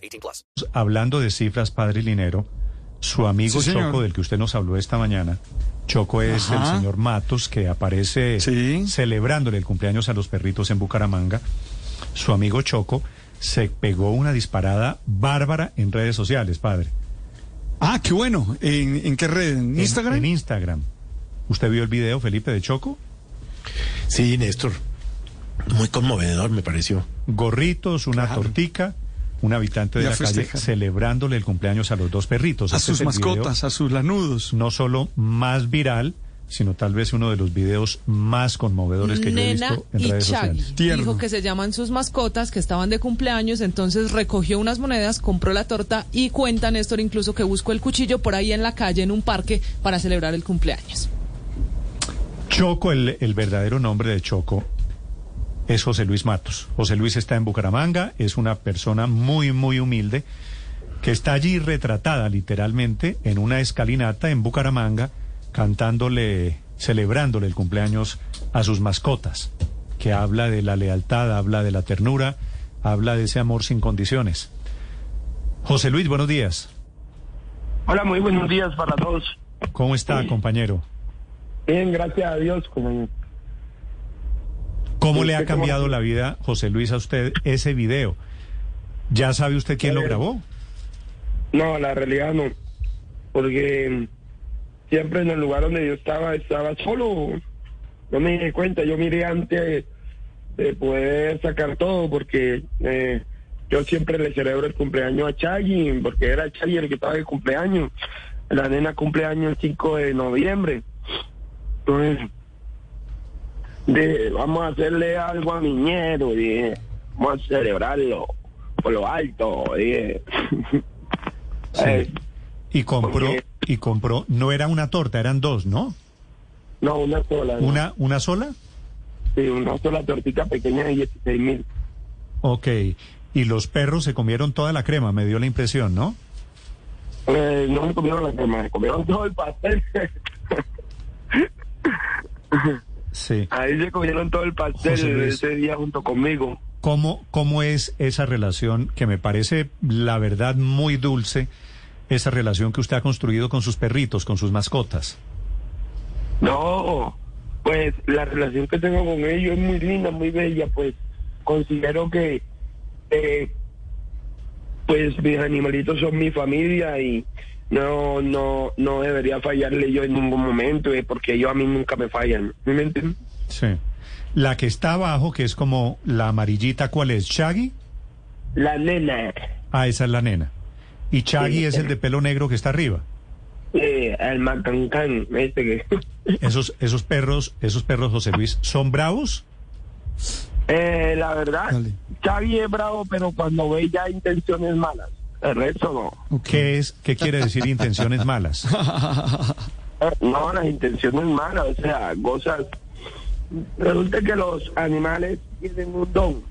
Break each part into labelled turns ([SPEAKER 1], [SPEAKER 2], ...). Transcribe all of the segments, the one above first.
[SPEAKER 1] 18 plus.
[SPEAKER 2] Hablando de cifras, padre Linero, su amigo
[SPEAKER 3] Sí.
[SPEAKER 2] Choco, del que usted nos habló esta mañana, Choco es
[SPEAKER 3] Ajá.
[SPEAKER 2] el señor Matos, que aparece
[SPEAKER 3] Sí.
[SPEAKER 2] celebrándole el cumpleaños a los perritos en Bucaramanga. Su amigo Choco se pegó una disparada bárbara en redes sociales, padre.
[SPEAKER 3] Ah, qué bueno. ¿En, en qué red? ¿En
[SPEAKER 2] En-
[SPEAKER 3] Instagram?
[SPEAKER 2] En, Instagram. ¿Usted vio el video, Felipe, de Choco?
[SPEAKER 4] Sí, Néstor. Muy conmovedor, me pareció.
[SPEAKER 2] Gorritos, una
[SPEAKER 3] Claro.
[SPEAKER 2] tortica, un habitante de la calle celebrándole el cumpleaños a los dos perritos.
[SPEAKER 3] a
[SPEAKER 2] Este
[SPEAKER 3] sus
[SPEAKER 2] video
[SPEAKER 3] mascotas, a sus lanudos.
[SPEAKER 2] no solo más viral, sino tal vez uno de los videos más conmovedores que yo he visto en
[SPEAKER 5] y
[SPEAKER 2] redes
[SPEAKER 5] Chaggy.
[SPEAKER 2] sociales.
[SPEAKER 3] Tierno.
[SPEAKER 5] Dijo que se llaman sus mascotas, que estaban de cumpleaños, entonces recogió unas monedas, compró la torta y cuenta Néstor incluso que buscó el cuchillo por ahí en la calle, en un parque, para celebrar el cumpleaños.
[SPEAKER 2] Choco, el, el verdadero nombre de Choco es José Luis Matos. José Luis está en Bucaramanga, es una persona muy, muy humilde, que está allí retratada literalmente en una escalinata en Bucaramanga, cantándole, celebrándole el cumpleaños a sus mascotas, que habla de la lealtad, habla de la ternura, habla de ese amor sin condiciones. José Luis, buenos días.
[SPEAKER 6] Hola, muy buenos días para todos.
[SPEAKER 2] ¿Cómo está, compañero?
[SPEAKER 6] Bien, gracias a Dios. Como...
[SPEAKER 2] ¿Cómo le ha
[SPEAKER 6] cómo
[SPEAKER 2] cambiado la vida, José Luis, a usted ese video? ¿Ya sabe usted quién lo
[SPEAKER 6] Eh,
[SPEAKER 2] grabó?
[SPEAKER 6] No, la realidad no. Porque mm, siempre en el lugar donde yo estaba, estaba solo. No me di cuenta. Yo miré antes de poder sacar todo porque eh, yo siempre le celebro el cumpleaños a Chaggy, porque era Chaggy el que estaba de cumpleaños. La nena cumpleaños el 5 de noviembre. Entonces, de, vamos a hacerle algo a Miñero, dije. Vamos a celebrarlo por lo alto, dije.
[SPEAKER 2] Sí.
[SPEAKER 6] Eh,
[SPEAKER 2] Y compró,
[SPEAKER 6] porque-
[SPEAKER 2] y compró, no era una torta, eran dos, ¿no?
[SPEAKER 6] no, una sola. ¿no?
[SPEAKER 2] ¿Una, una sola?
[SPEAKER 6] Sí, una sola tortita pequeña de 16 mil.
[SPEAKER 2] Ok. Y los perros se comieron toda la crema, me dio la impresión, ¿no?
[SPEAKER 6] Eh, no me comieron la crema, me comieron todo el pastel.
[SPEAKER 2] Sí.
[SPEAKER 6] Ahí se comieron todo el pastel
[SPEAKER 2] Luis.
[SPEAKER 6] ese día junto conmigo.
[SPEAKER 2] ¿Cómo, ¿Cómo es esa relación que me parece, la verdad, muy dulce, esa relación que usted ha construido con sus perritos, con sus mascotas?
[SPEAKER 6] No, pues la relación que tengo con ellos es muy linda, muy bella, pues considero que eh, pues mis animalitos son mi familia y no no no debería fallarle yo en ningún momento eh, porque ellos a mí nunca me fallan, ¿sí ¿me entiendes?
[SPEAKER 2] Sí. La que está abajo, que es como la amarillita, ¿cuál es? ¿Shaggy?
[SPEAKER 6] La nena,
[SPEAKER 2] Ah, esa es la nena. Y Chaggy
[SPEAKER 6] Sí.
[SPEAKER 2] es el de pelo negro que está arriba.
[SPEAKER 6] eh, el macancán, este que...
[SPEAKER 2] Esos, esos perros, esos perros, José Luis, ¿son bravos?
[SPEAKER 6] Eh, la verdad,
[SPEAKER 3] Dale.
[SPEAKER 6] Xavi es bravo, pero cuando ve ya intenciones malas, el resto no.
[SPEAKER 2] ¿Qué es, qué quiere decir intenciones malas?
[SPEAKER 6] No, las intenciones malas, o sea, cosas. Resulta que los animales tienen un don.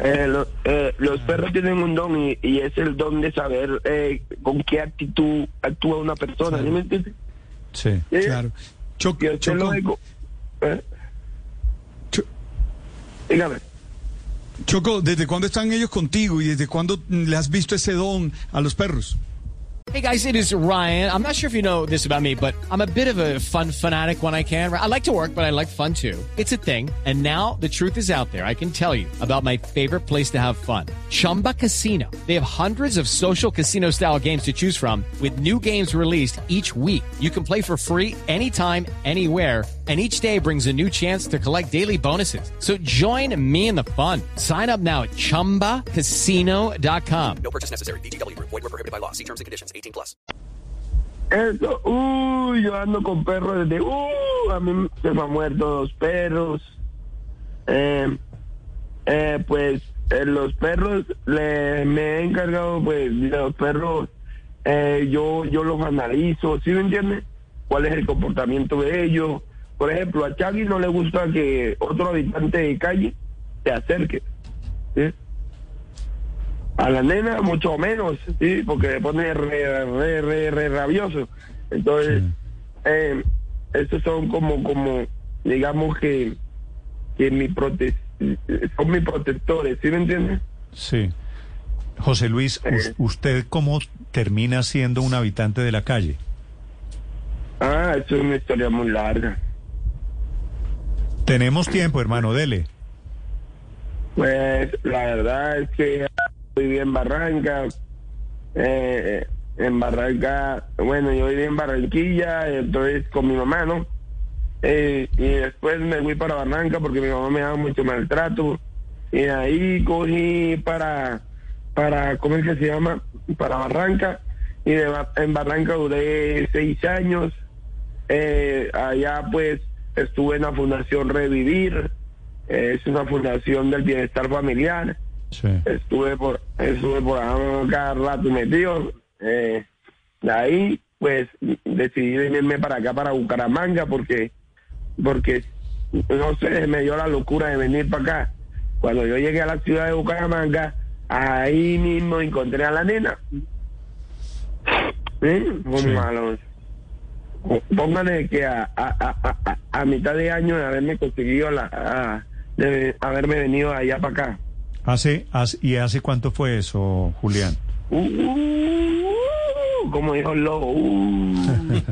[SPEAKER 6] Eh, lo- eh, los perros tienen un don y, y es el don de saber eh, con qué actitud actúa una persona. ¿sí me entiendes?
[SPEAKER 2] Sí.
[SPEAKER 3] Claro. Choco,
[SPEAKER 6] Yo te lo
[SPEAKER 3] Choco,
[SPEAKER 6] digo. ¿Eh? Dígame.
[SPEAKER 3] Choco, ¿desde cuándo están ellos contigo y desde cuándo le has visto ese don a los perros?
[SPEAKER 7] Hey guys, it is Ryan. I'm not sure if you know this about me, but I'm a bit of a fun fanatic when I can. I like to work, but I like fun too. It's a thing. And now the truth is out there. I can tell you about my favorite place to have fun. Chumba Casino. They have hundreds of social casino style games to choose from with new games released each week. You can play for free anytime, anywhere. And each day brings a new chance to collect daily bonuses. So join me in the fun. Sign up now at chumbacasino.com.
[SPEAKER 1] No purchase necessary. BGW. Void were prohibited by law. See terms and conditions. 18 plus.
[SPEAKER 6] Eso, uy, yo ando con perros desde, uh, a mí se me han muerto dos perros. Eh, eh, pues eh, los perros, le, me he encargado, pues, los perros, eh, yo, yo los analizo, ¿sí me entiendes? ¿Cuál es el comportamiento de ellos? Por ejemplo, a Chagui no le gusta que otro habitante de calle se acerque, ¿sí? A la nena mucho menos, ¿sí? Porque le pone re, re, re, re rabioso. Entonces, eh, estos son como, como, digamos que, que mi prote son mis protectores, ¿sí me entiendes?
[SPEAKER 2] Sí. José Luis, us- ¿usted cómo termina siendo un habitante de la calle?
[SPEAKER 6] Ah, eso es una historia muy larga.
[SPEAKER 2] Tenemos tiempo, hermano, dele.
[SPEAKER 6] Pues la verdad es que viví en Barranca. eh, en Barranca, bueno, yo viví en Barranquilla, entonces con mi mamá, ¿no? Eh, y después me fui para Barranca porque mi mamá me daba mucho maltrato. Y ahí cogí para, para, ¿cómo es que se llama? Para Barranca. Y en Barranca duré seis años. Eh, allá pues estuve en la Fundación Revivir. Eh, es una fundación del bienestar familiar.
[SPEAKER 2] Sí.
[SPEAKER 6] Estuve por, estuve por cada rato metido. Eh, de ahí, pues, decidí venirme para acá, para Bucaramanga, porque, porque, no sé, me dio la locura de venir para acá. Cuando yo llegué a la ciudad de Bucaramanga, ahí mismo encontré a la nena. Sí. a los- Póngale que a, a, a, a, a mitad de año de haberme conseguido la, a- de haberme venido allá para acá.
[SPEAKER 2] Hace, hace- ¿Y hace cuánto fue eso, Julián?
[SPEAKER 6] Uh, como dijo el lobo. uh.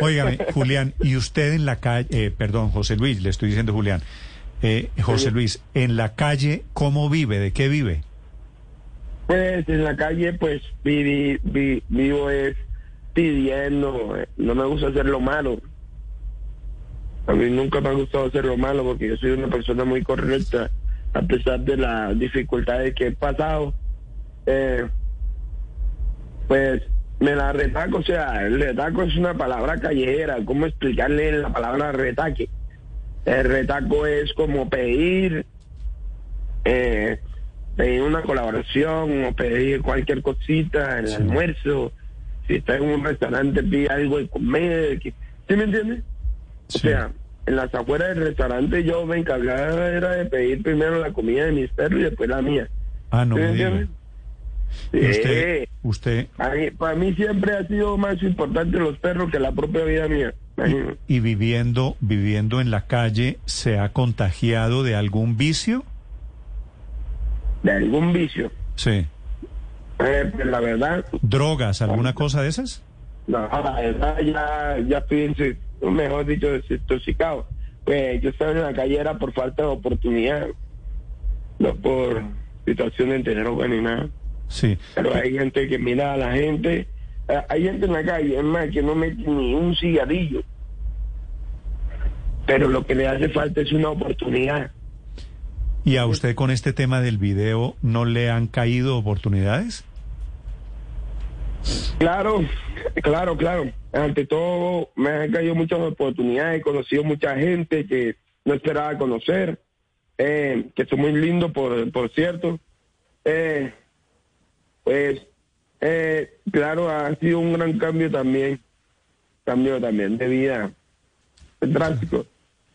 [SPEAKER 2] Óigame, Julián, ¿y usted en la calle, eh, perdón, José Luis, le estoy diciendo Julián, eh, José Luis, en la calle, ¿cómo vive? ¿De qué vive?
[SPEAKER 6] Pues en la calle, pues vivi- vi- vivo es pidiendo. eh, No me gusta hacer lo malo. A mí nunca me ha gustado hacer lo malo porque yo soy una persona muy correcta, a pesar de las dificultades que he pasado. Eh, pues me la retaco, o sea, el retaco es una palabra callejera. ¿Cómo explicarle la palabra retaque? El retaco es como pedir, eh, pedir una colaboración o pedir cualquier cosita, el almuerzo. Si está en un restaurante, pide algo de comer. que- ¿Sí me entiendes? O
[SPEAKER 2] Sí.
[SPEAKER 6] sea, en las afueras del restaurante yo me encargaba era de pedir primero la comida de mis perros y después la mía.
[SPEAKER 2] Ah, no
[SPEAKER 6] ¿Sí me entiendes?
[SPEAKER 2] ¿Y usted,
[SPEAKER 6] Sí.
[SPEAKER 2] usted
[SPEAKER 6] mí- para mí siempre ha sido más importante los perros que la propia vida mía. imagínate.
[SPEAKER 2] y viviendo, viviendo en la calle, se ha contagiado de algún vicio?
[SPEAKER 6] De algún vicio.
[SPEAKER 2] Sí.
[SPEAKER 6] Eh, pues la verdad,
[SPEAKER 2] ¿Drogas, alguna cosa de esas?
[SPEAKER 6] no, la verdad ya, ya estoy, mejor dicho, desintoxicado. Pues yo estaba en la calle era por falta de oportunidad, no por situación de tener ni nada.
[SPEAKER 2] Sí.
[SPEAKER 6] Pero hay gente que mira a la gente, eh, hay gente en la calle, es más, que no mete ni un cigarrillo. Pero lo que le hace falta es una oportunidad.
[SPEAKER 2] ¿Y a usted con este tema del video no le han caído oportunidades?
[SPEAKER 6] Claro, claro, claro. Ante todo, me han caído muchas oportunidades, he conocido mucha gente que no esperaba conocer, eh, que son muy lindos, por, por cierto. Eh, pues, eh, claro, ha sido un gran cambio también, cambio también de vida drástico.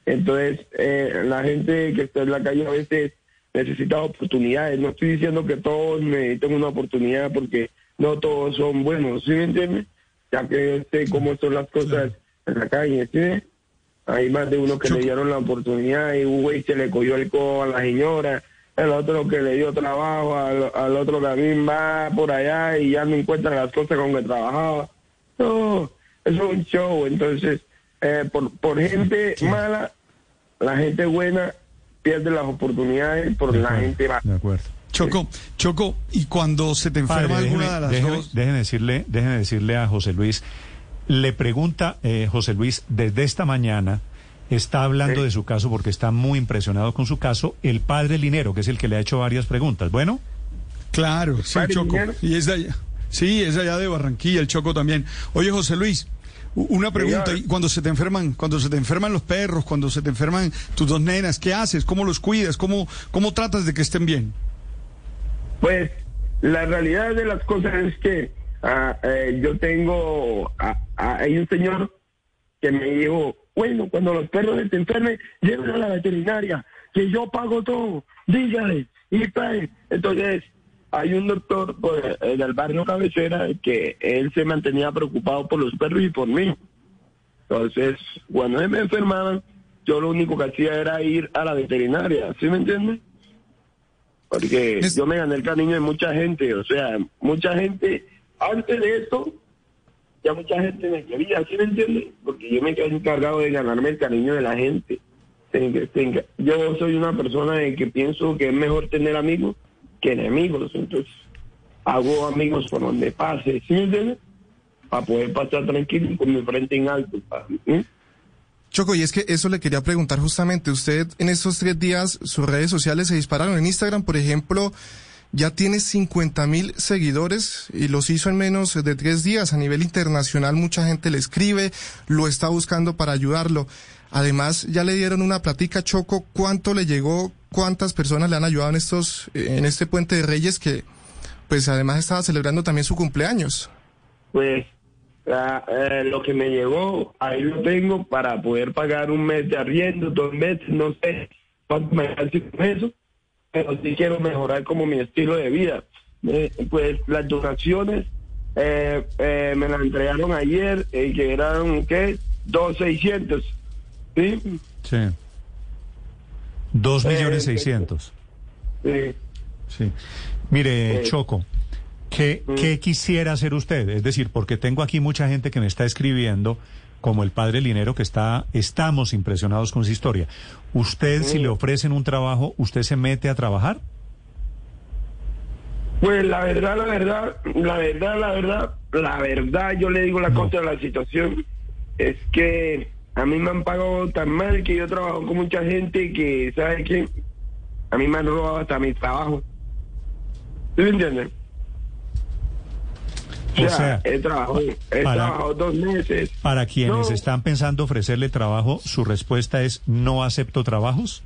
[SPEAKER 6] Entonces, eh, la gente que está en la calle a veces necesita oportunidades. No estoy diciendo que todos necesiten una oportunidad porque no todos son buenos, ¿sí me entiendes? Ya que yo sé cómo son las cosas en la calle, ¿sí? Hay más de uno que le dieron la oportunidad y un güey se le cogió el codo a la señora, el otro que le dio trabajo, al, al otro también va por allá y ya no encuentra las cosas con que trabajaba. No, eso es un show. Entonces, eh, por, por gente mala, la gente buena pierde las oportunidades por
[SPEAKER 2] De
[SPEAKER 6] la
[SPEAKER 2] acuerdo,
[SPEAKER 6] gente mala.
[SPEAKER 2] De acuerdo.
[SPEAKER 3] Choco, Choco, y cuando se te enferma
[SPEAKER 2] Padre,
[SPEAKER 3] alguna
[SPEAKER 2] déjeme,
[SPEAKER 3] de las
[SPEAKER 2] déjeme-
[SPEAKER 3] dos,
[SPEAKER 2] déjeme decirle, déjeme decirle a José Luis, le pregunta eh, José Luis, desde esta mañana está hablando
[SPEAKER 6] Sí.
[SPEAKER 2] de su caso porque está muy impresionado con su caso, el padre Linero, que es el que le ha hecho varias preguntas. Bueno,
[SPEAKER 3] claro, sí,
[SPEAKER 6] Padre
[SPEAKER 3] Choco, y es de allá, sí, es de allá de Barranquilla, el Choco también. Oye, José Luis, Una pregunta, y cuando se te enferman, cuando se te enferman los perros, cuando se te enferman tus dos nenas, ¿qué haces? ¿Cómo los cuidas? ¿Cómo, cómo tratas de que estén bien?
[SPEAKER 6] Pues la realidad de las cosas es que ah, eh, yo tengo, ah, ah, hay un señor que me dijo, bueno, cuando los perros se te enfermen, llévenlo a la veterinaria, que yo pago todo, dígale, y trae. Entonces, hay un doctor pues, en el barrio cabecera que él se mantenía preocupado por los perros y por mí. Entonces, cuando él me enfermaban, yo lo único que hacía era ir a la veterinaria, ¿sí me entiendes? Porque yo me gané el cariño de mucha gente, o sea, mucha gente, antes de esto, ya mucha gente me quería, ¿sí me entiendes? Porque yo me quedé encargado de ganarme el cariño de la gente. Yo soy una persona de que pienso que es mejor tener amigos que enemigos, entonces hago amigos por donde pase, ¿sí me entiendes? Para poder pasar tranquilo con mi frente en alto.
[SPEAKER 8] Choco, y es que eso le quería preguntar justamente. Usted en estos tres días sus redes sociales se dispararon. En Instagram, por ejemplo, ya tiene 50 mil seguidores y los hizo en menos de tres días. A nivel internacional mucha gente le escribe, lo está buscando para ayudarlo. Además, ya le dieron una platica, Choco, ¿cuánto le llegó? ¿Cuántas personas le han ayudado en estos, en este puente de Reyes que, pues además estaba celebrando también su cumpleaños?
[SPEAKER 6] Pues la- eh, lo que me llegó, ahí lo tengo para poder pagar un mes de arriendo, dos meses, no sé cuánto me alcance con eso, pero sí quiero mejorar como mi estilo de vida. Eh, pues las donaciones eh, eh, me las entregaron ayer, eh, que eran, ¿qué? Dos seiscientos, ¿sí?
[SPEAKER 2] Sí. Dos
[SPEAKER 6] Eh,
[SPEAKER 2] millones seiscientos.
[SPEAKER 6] Sí.
[SPEAKER 2] Sí. Mire,
[SPEAKER 6] Sí.
[SPEAKER 2] Choco, ¿qué,
[SPEAKER 6] Mm.
[SPEAKER 2] ¿qué quisiera hacer usted? Es decir, porque tengo aquí mucha gente que me está escribiendo, como el padre Linero, que está, estamos impresionados con su historia. ¿Usted, si
[SPEAKER 6] Mm.
[SPEAKER 2] le ofrecen un trabajo, usted se mete a trabajar?
[SPEAKER 6] Pues la verdad, la verdad, la verdad, la verdad, la verdad, yo le digo la
[SPEAKER 2] No.
[SPEAKER 6] cosa de la situación, es que a mí me han pagado tan mal que yo trabajo con mucha gente que, ¿sabe qué? A mí me han robado hasta mi trabajo. ¿Sí me entienden? O,
[SPEAKER 2] O
[SPEAKER 6] sea,
[SPEAKER 2] sea,
[SPEAKER 6] he trabajado, he
[SPEAKER 2] para-
[SPEAKER 6] trabajado dos meses.
[SPEAKER 2] Para quienes
[SPEAKER 6] No.
[SPEAKER 2] están pensando ofrecerle trabajo, su respuesta es no acepto trabajos.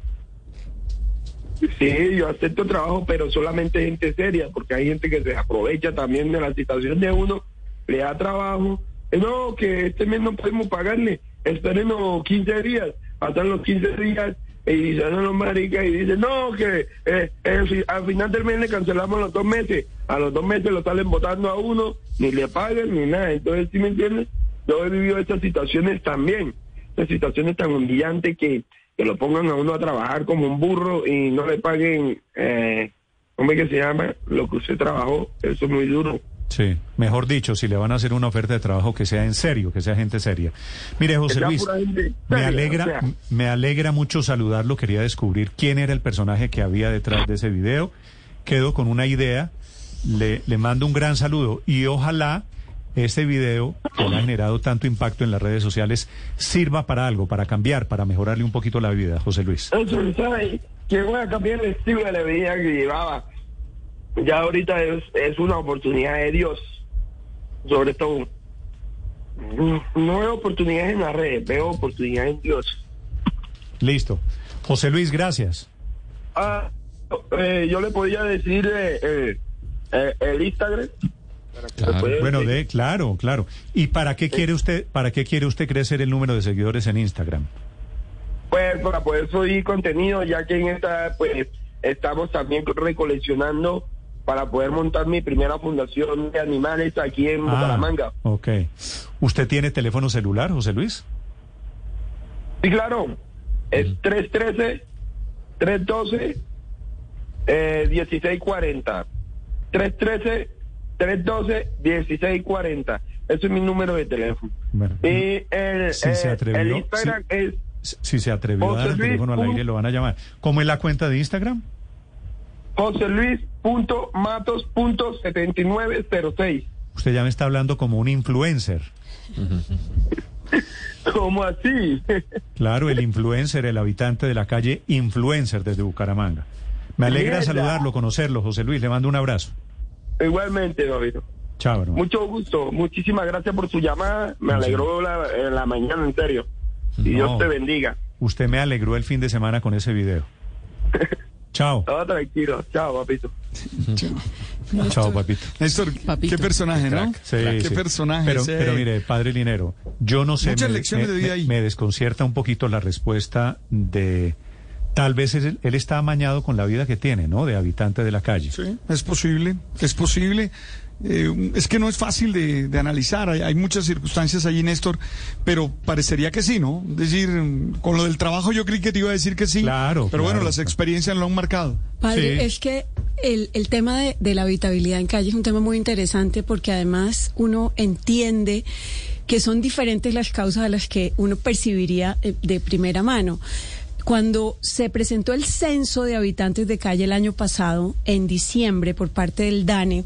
[SPEAKER 6] Sí, yo acepto trabajo, pero solamente gente seria, porque hay gente que se aprovecha también de la situación de uno, le da trabajo. No, que este mes no podemos pagarle, espérenos 15 días, pasan los 15 días y salen los maricas y dicen, no, que eh, eh, al final del mes le cancelamos los dos meses, a los dos meses lo salen votando a uno, ni le pagan ni nada. Entonces, ¿sí me entiendes? Yo he vivido estas situaciones también, estas situaciones tan humillantes que que lo pongan a uno a trabajar como un burro y no le paguen, eh, ¿cómo es que se llama? Lo que usted trabajó, eso es muy duro.
[SPEAKER 2] Sí, mejor dicho, si le van a hacer una oferta de trabajo que sea en serio, que sea gente seria. Mire, José Luis, me alegra,
[SPEAKER 6] o sea.
[SPEAKER 2] me alegra mucho saludarlo. Quería descubrir quién era el personaje que había detrás de ese video. Quedo con una idea. Le, le mando un gran saludo y ojalá este video que le ha generado tanto impacto en las redes sociales sirva para algo, para cambiar, para mejorarle un poquito la vida, José Luis.
[SPEAKER 6] Eso, ¿sabe? Que voy a cambiar el estilo de la vida que llevaba. Ya ahorita es, es una oportunidad de Dios, sobre todo. No veo oportunidades en las redes, veo oportunidades en Dios.
[SPEAKER 2] Listo. José Luis, gracias.
[SPEAKER 6] Ah, eh, yo le podía decir eh, eh, eh, el Instagram.
[SPEAKER 8] Claro.
[SPEAKER 2] Bueno, de claro, claro. ¿Y para qué quiere usted, para qué quiere usted crecer el número de seguidores en Instagram?
[SPEAKER 6] Pues para poder subir contenido, ya que en esta, pues, estamos también recoleccionando para poder montar mi primera fundación de animales aquí en Bucaramanga.
[SPEAKER 2] Ah, ok. ¿Usted tiene teléfono celular, José Luis?
[SPEAKER 6] Sí, claro. Es 313 312 eh, 1640. 313 312 1640. Ese es mi número de teléfono.
[SPEAKER 2] Bueno,
[SPEAKER 6] Y el,
[SPEAKER 2] Si se
[SPEAKER 6] eh,
[SPEAKER 2] atrevió,
[SPEAKER 6] el Instagram es
[SPEAKER 2] si se atrevió a dar el teléfono al aire, lo van a llamar. ¿Cómo es la cuenta de Instagram?
[SPEAKER 6] joseluis.matos.7906.
[SPEAKER 2] Usted ya me está hablando como un influencer.
[SPEAKER 6] ¿Cómo así?
[SPEAKER 2] Claro, el influencer, el habitante de la calle Influencer desde Bucaramanga. Me alegra
[SPEAKER 6] Mierda.
[SPEAKER 2] saludarlo, conocerlo, José Luis. Le mando un abrazo.
[SPEAKER 6] Igualmente, David.
[SPEAKER 2] Chao, hermano.
[SPEAKER 6] Mucho gusto. Muchísimas gracias por su llamada. Me alegró la, en la mañana, en serio. Y
[SPEAKER 2] No.
[SPEAKER 6] Dios te bendiga.
[SPEAKER 2] Usted me alegró el fin de semana con ese video. Chao.
[SPEAKER 6] Todo tranquilo. Chao, papito.
[SPEAKER 2] Chao, papito.
[SPEAKER 3] Néstor,
[SPEAKER 5] Papito.
[SPEAKER 3] qué personaje, ¿no?
[SPEAKER 2] Sí,
[SPEAKER 3] qué
[SPEAKER 2] sí.
[SPEAKER 3] personaje.
[SPEAKER 2] Pero,
[SPEAKER 3] ese.
[SPEAKER 2] pero mire, padre Linero, yo no sé.
[SPEAKER 3] Muchas
[SPEAKER 2] me-
[SPEAKER 3] lecciones
[SPEAKER 2] me,
[SPEAKER 3] de vida ahí.
[SPEAKER 2] me desconcierta un poquito la respuesta de. Tal vez él, él está amañado con la vida que tiene, ¿no? De habitante de la calle.
[SPEAKER 3] Sí, es posible, es posible. Eh, es que no es fácil de, de analizar, hay, hay muchas circunstancias allí, Néstor, pero parecería que sí, ¿no? Es decir, con lo del trabajo yo creí que te iba a decir que sí,
[SPEAKER 2] Claro,
[SPEAKER 3] pero bueno, las experiencias lo han marcado.
[SPEAKER 9] Padre,
[SPEAKER 2] Sí.
[SPEAKER 9] es que el, el tema de, de la habitabilidad en calle es un tema muy interesante porque además uno entiende que son diferentes las causas a las que uno percibiría eh, de primera mano. Cuando se presentó el censo de habitantes de calle el año pasado, en diciembre, por parte del DANE,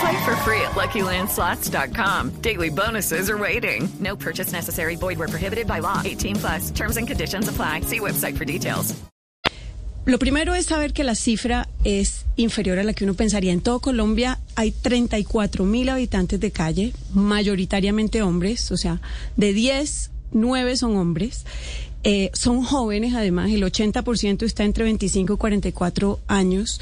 [SPEAKER 10] Play for free at LuckyLandSlots.com. Daily bonuses are waiting.
[SPEAKER 1] No purchase necessary. Void where prohibited by law.
[SPEAKER 10] 18 plus. Terms and conditions apply. See website for details.
[SPEAKER 9] Lo primero es saber que la cifra es inferior a la que uno pensaría. En todo Colombia hay 34 mil habitantes de calle, mayoritariamente hombres, o sea, de 10, 9 son hombres. Eh, son jóvenes, además, el 80% está entre 25 y 44 años.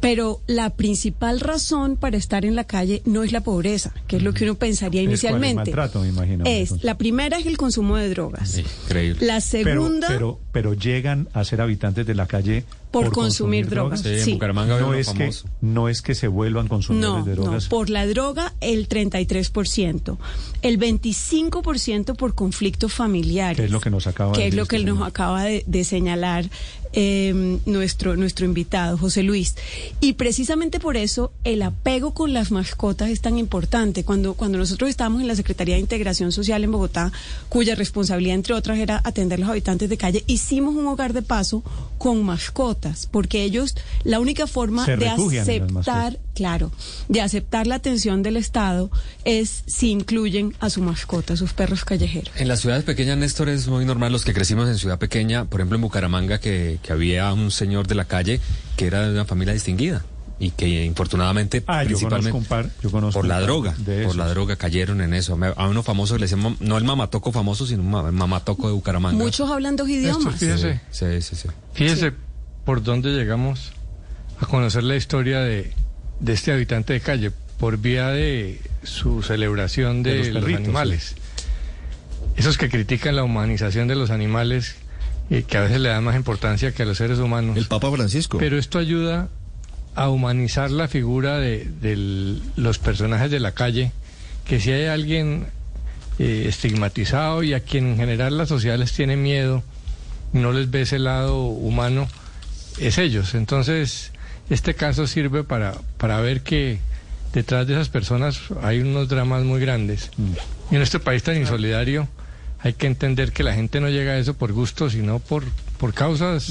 [SPEAKER 9] Pero la principal razón para estar en la calle no es la pobreza, que es lo que uno pensaría
[SPEAKER 2] Es cuál, el
[SPEAKER 9] inicialmente.
[SPEAKER 2] maltrato, me imagino,
[SPEAKER 9] Es, la primera es el consumo de drogas.
[SPEAKER 11] Increíble.
[SPEAKER 9] La segunda,
[SPEAKER 2] Pero, pero, pero llegan a ser habitantes de la calle
[SPEAKER 9] Por consumir drogas. Sí, en Sí.
[SPEAKER 11] Bucaramanga
[SPEAKER 2] no es que no es que se vuelvan consumidores
[SPEAKER 9] No,
[SPEAKER 2] de
[SPEAKER 9] no,
[SPEAKER 2] drogas.
[SPEAKER 9] por la droga el 33%, el 25% por conflictos familiares.
[SPEAKER 2] Que es lo que nos acaba de
[SPEAKER 9] que es
[SPEAKER 2] decir
[SPEAKER 9] lo que nos acaba de, de señalar eh, nuestro, nuestro invitado, José Luis. Y precisamente por eso el apego con las mascotas es tan importante. Cuando, cuando nosotros estábamos en la Secretaría de Integración Social en Bogotá, cuya responsabilidad, entre otras, era atender a los habitantes de calle, hicimos un hogar de paso con mascotas, porque ellos, la única forma
[SPEAKER 2] Se
[SPEAKER 9] de aceptar, claro, de aceptar la atención del Estado es si incluyen a su mascota, a sus perros callejeros.
[SPEAKER 11] En las ciudades pequeñas, Néstor, es muy normal los que crecimos en ciudad pequeña, por ejemplo en Bucaramanga, que, que había un señor de la calle que era de una familia distinguida y que infortunadamente,
[SPEAKER 2] Ah, yo
[SPEAKER 11] principalmente
[SPEAKER 2] conozco un par, yo conozco
[SPEAKER 11] por la droga,
[SPEAKER 2] de
[SPEAKER 11] por la droga cayeron en eso. A uno famoso le decían, no el mamatoco famoso, sino el mamatoco de Bucaramanga.
[SPEAKER 9] Muchos hablan dos idiomas.
[SPEAKER 12] fíjese.
[SPEAKER 11] Sí, sí, sí.
[SPEAKER 12] Fíjese por dónde llegamos a conocer la historia de, de este habitante de calle, por vía de su celebración
[SPEAKER 2] De
[SPEAKER 12] de,
[SPEAKER 2] los
[SPEAKER 12] animales. Esos que critican la humanización de los animales y que a veces le dan más importancia que a los seres humanos.
[SPEAKER 4] El Papa Francisco.
[SPEAKER 12] Pero esto ayuda a humanizar la figura de, del- los personajes de la calle, que si hay alguien eh, estigmatizado y a quien en general la sociedad les tiene miedo, no les ve ese lado humano, es ellos. Entonces, este caso sirve para, para ver que detrás de esas personas hay unos dramas muy grandes. Y en este país tan insolidario hay que entender que la gente no llega a eso por gusto, sino por, por causas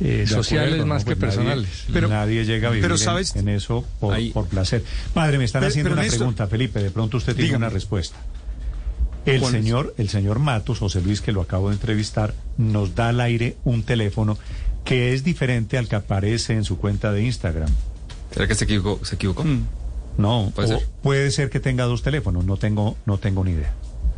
[SPEAKER 12] eh,
[SPEAKER 2] De
[SPEAKER 12] sociales
[SPEAKER 2] acuerdo,
[SPEAKER 12] más
[SPEAKER 2] ¿no?
[SPEAKER 12] que
[SPEAKER 2] Pues nadie-
[SPEAKER 12] personales.
[SPEAKER 3] Pero-
[SPEAKER 2] nadie llega a vivir
[SPEAKER 3] pero
[SPEAKER 2] en-
[SPEAKER 3] sabes-
[SPEAKER 2] en, eso por,
[SPEAKER 11] Ahí-
[SPEAKER 2] por placer. Padre, me están
[SPEAKER 3] Pero-
[SPEAKER 2] haciendo
[SPEAKER 3] pero,
[SPEAKER 2] una pregunta, Felipe. De pronto usted tiene
[SPEAKER 3] Dígame.
[SPEAKER 2] una respuesta. El señor, el señor Matos, José Luis, que lo acabo de entrevistar, nos da al aire un teléfono que es diferente al que aparece en su cuenta de Instagram.
[SPEAKER 11] ¿Será que se equivocó? ¿Se equivocó?
[SPEAKER 2] Mm. No,
[SPEAKER 11] Puede
[SPEAKER 2] o
[SPEAKER 11] ser.
[SPEAKER 2] puede ser que tenga dos teléfonos, no tengo, no tengo ni idea.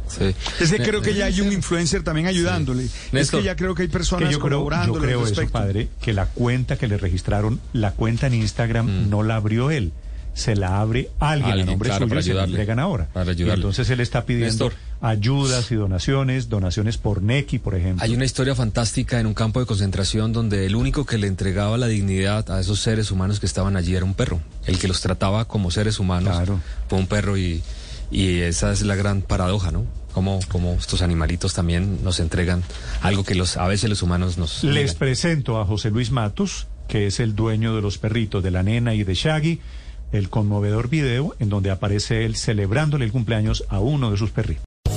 [SPEAKER 11] Sí.
[SPEAKER 3] Es que creo que ya hay un influencer también ayudándole. Es
[SPEAKER 11] Néstor,
[SPEAKER 3] que ya creo que hay personas
[SPEAKER 2] Que yo creo, yo
[SPEAKER 3] al
[SPEAKER 2] creo eso,
[SPEAKER 3] respecto.
[SPEAKER 2] padre, que la cuenta que le registraron, la cuenta en Instagram
[SPEAKER 11] Mm.
[SPEAKER 2] no la abrió él. Se la abre alguien,
[SPEAKER 11] Alguien,
[SPEAKER 2] a nombre
[SPEAKER 11] claro,
[SPEAKER 2] suyo
[SPEAKER 11] para
[SPEAKER 2] y se la entregan ahora.
[SPEAKER 11] Para
[SPEAKER 2] Y
[SPEAKER 11] ayudarle.
[SPEAKER 2] entonces él está pidiendo
[SPEAKER 11] Néstor.
[SPEAKER 2] Ayudas y donaciones, donaciones por Neki, por ejemplo.
[SPEAKER 11] Hay una historia fantástica en un campo de concentración donde el único que le entregaba la dignidad a esos seres humanos que estaban allí era un perro. El que los trataba como seres humanos
[SPEAKER 2] Claro.
[SPEAKER 11] fue un perro y, y esa es la gran paradoja, ¿no? Como, como estos animalitos también nos entregan algo que los a veces los humanos nos...
[SPEAKER 2] Les presento a José Luis Matos, que es el dueño de los perritos de la nena y de Shaggy, el conmovedor video en donde aparece él celebrándole el cumpleaños a uno de sus perritos.